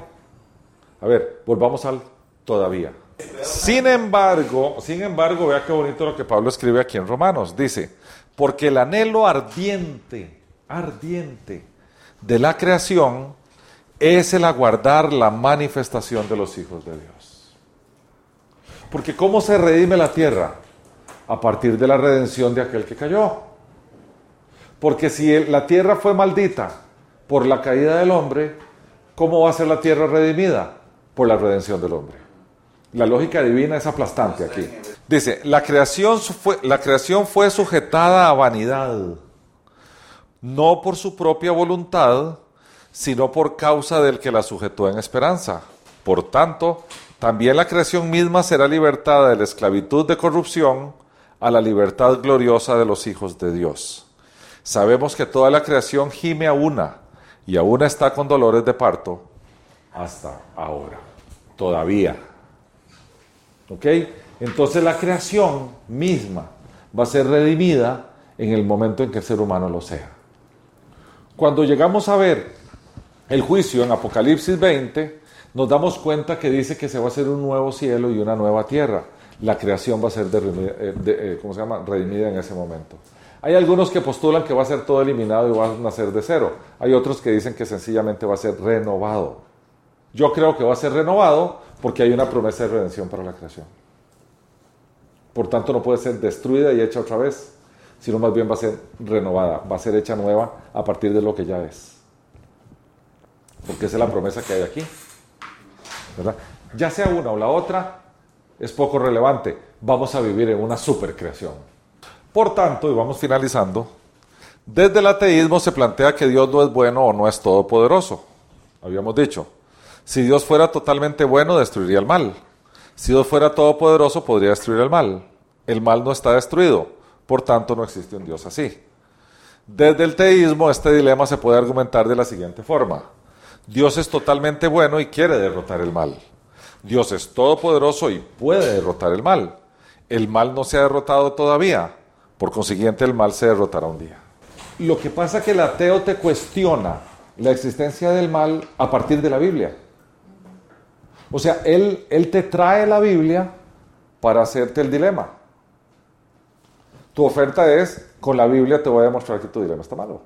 Speaker 1: a ver, volvamos al todavía. Sin embargo, sin embargo, vea qué bonito lo que Pablo escribe aquí en Romanos. Dice, porque el anhelo ardiente, ardiente de la creación es el aguardar la manifestación de los hijos de Dios. Porque ¿cómo se redime la tierra? A partir de la redención de aquel que cayó. Porque si la tierra fue maldita por la caída del hombre, ¿cómo va a ser la tierra redimida? Por la redención del hombre. La lógica divina es aplastante aquí. Dice, la creación fue, la creación fue sujetada a vanidad, no por su propia voluntad, sino por causa del que la sujetó en esperanza. Por tanto, también la creación misma será libertada de la esclavitud de corrupción a la libertad gloriosa de los hijos de Dios. Sabemos que toda la creación gime a una y aún está con dolores de parto hasta ahora, todavía. ¿Ok? Entonces la creación misma va a ser redimida en el momento en que el ser humano lo sea. Cuando llegamos a ver el juicio en Apocalipsis 20, nos damos cuenta que dice que se va a hacer un nuevo cielo y una nueva tierra. La creación va a ser eh, eh, ¿cómo se llama? redimida en ese momento. Hay algunos que postulan que va a ser todo eliminado y va a nacer de cero. Hay otros que dicen que sencillamente va a ser renovado. Yo creo que va a ser renovado porque hay una promesa de redención para la creación. Por tanto, no puede ser destruida y hecha otra vez, sino más bien va a ser renovada, va a ser hecha nueva a partir de lo que ya es. Porque esa es la promesa que hay aquí. Ya sea una o la otra, es poco relevante. Vamos a vivir en una supercreación. Por tanto, y vamos finalizando, desde el ateísmo se plantea que Dios no es bueno o no es todopoderoso. Habíamos dicho, si Dios fuera totalmente bueno, destruiría el mal. Si Dios fuera todopoderoso, podría destruir el mal. El mal no está destruido, por tanto no existe un Dios así. Desde el teísmo, este dilema se puede argumentar de la siguiente forma. Dios es totalmente bueno y quiere derrotar el mal. Dios es todopoderoso y puede derrotar el mal. El mal no se ha derrotado todavía, por consiguiente el mal se derrotará un día. Lo que pasa es que el ateo te cuestiona la existencia del mal a partir de la Biblia. O sea, él, él te trae la Biblia para hacerte el dilema. Tu oferta es, con la Biblia te voy a demostrar que tu dilema está malo.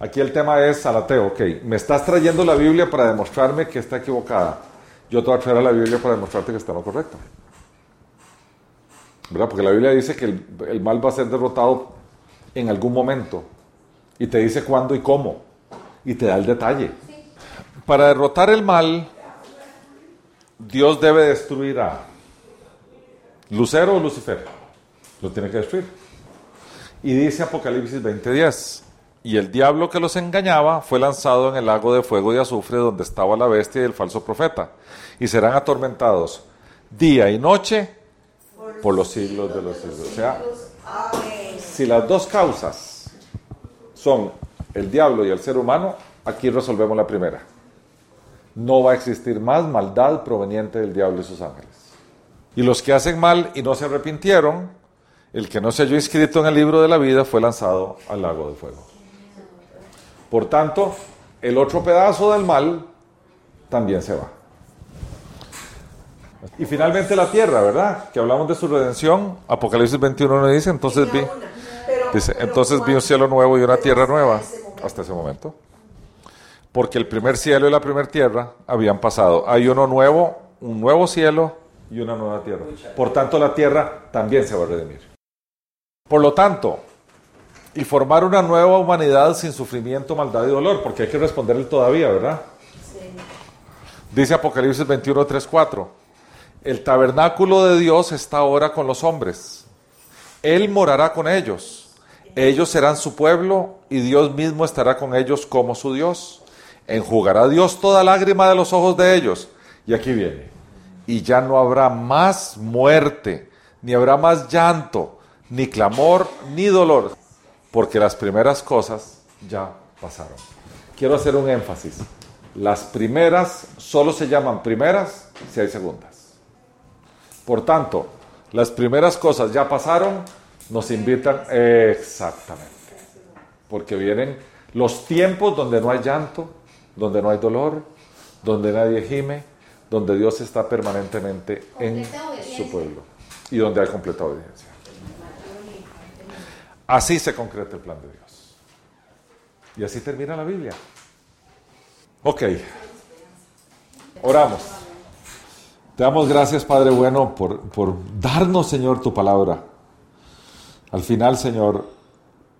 Speaker 1: Aquí el tema es al ateo, ok, me estás trayendo la Biblia para demostrarme que está equivocada. Yo te voy a traer a la Biblia para demostrarte que está lo correcto. ¿Verdad? Porque la Biblia dice que el, el mal va a ser derrotado en algún momento. Y te dice cuándo y cómo. Y te da el detalle. Para derrotar el mal, Dios debe destruir a Lucero o Lucifer. Lo tiene que destruir. Y dice Apocalipsis 20:10, y el diablo que los engañaba fue lanzado en el lago de fuego y azufre donde estaba la bestia y el falso profeta, y serán atormentados día y noche por los siglos de los siglos. O sea, si las dos causas son el diablo y el ser humano, aquí resolvemos la primera. No va a existir más maldad proveniente del diablo y sus ángeles. Y los que hacen mal y no se arrepintieron, el que no se halló inscrito en el libro de la vida fue lanzado al lago de fuego. Por tanto, el otro pedazo del mal también se va. Y finalmente la tierra, ¿verdad? Que hablamos de su redención. Apocalipsis 21 nos dice, entonces vi, dice, entonces vi un cielo nuevo y una tierra nueva hasta ese momento. Porque el primer cielo y la primera tierra habían pasado. Hay uno nuevo, un nuevo cielo y una nueva tierra. Por tanto, la tierra también se va a redimir. Por lo tanto, y formar una nueva humanidad sin sufrimiento, maldad y dolor, porque hay que responderle todavía, ¿verdad? Dice Apocalipsis 21, 3, 4. El tabernáculo de Dios está ahora con los hombres. Él morará con ellos. Ellos serán su pueblo y Dios mismo estará con ellos como su Dios. Enjugará Dios toda lágrima de los ojos de ellos. Y aquí viene. Y ya no habrá más muerte, ni habrá más llanto, ni clamor, ni dolor, porque las primeras cosas ya pasaron. Quiero hacer un énfasis. Las primeras solo se llaman primeras si hay segundas. Por tanto, las primeras cosas ya pasaron, nos invitan exactamente. Porque vienen los tiempos donde no hay llanto, donde no hay dolor, donde nadie gime, donde Dios está permanentemente en su pueblo y donde hay completa obediencia. Así se concreta el plan de Dios. Y así termina la Biblia. Ok. Oramos. Te damos gracias, Padre bueno, por, por darnos, Señor, tu palabra. Al final, Señor,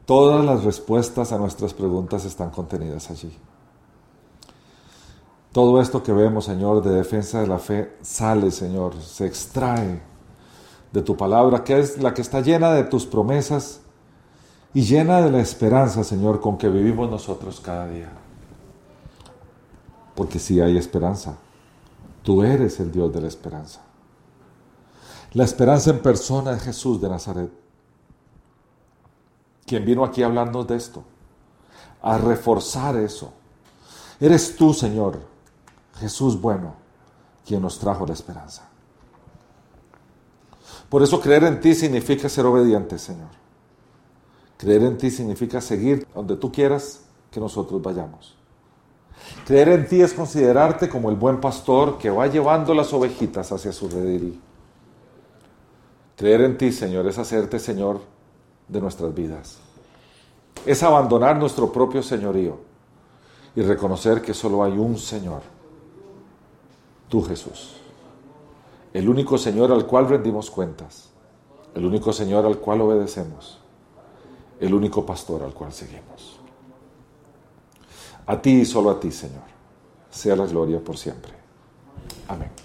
Speaker 1: todas las respuestas a nuestras preguntas están contenidas allí. Todo esto que vemos, Señor, de defensa de la fe, sale, Señor, se extrae de tu palabra, que es la que está llena de tus promesas y llena de la esperanza, Señor, con que vivimos nosotros cada día. Porque si hay esperanza, tú eres el Dios de la esperanza. La esperanza en persona de Jesús de Nazaret, quien vino aquí a hablarnos de esto, a reforzar eso. Eres tú, Señor, Jesús bueno, quien nos trajo la esperanza. Por eso creer en ti significa ser obediente, Señor. Creer en ti significa seguir donde tú quieras que nosotros vayamos. Creer en ti es considerarte como el buen pastor que va llevando las ovejitas hacia su redil. Creer en ti, Señor, es hacerte Señor de nuestras vidas. Es abandonar nuestro propio señorío y reconocer que solo hay un Señor, tú Jesús, el único Señor al cual rendimos cuentas el único Señor al cual obedecemos, el único pastor al cual seguimos. A ti y solo a ti, Señor, sea la gloria por siempre. Amén.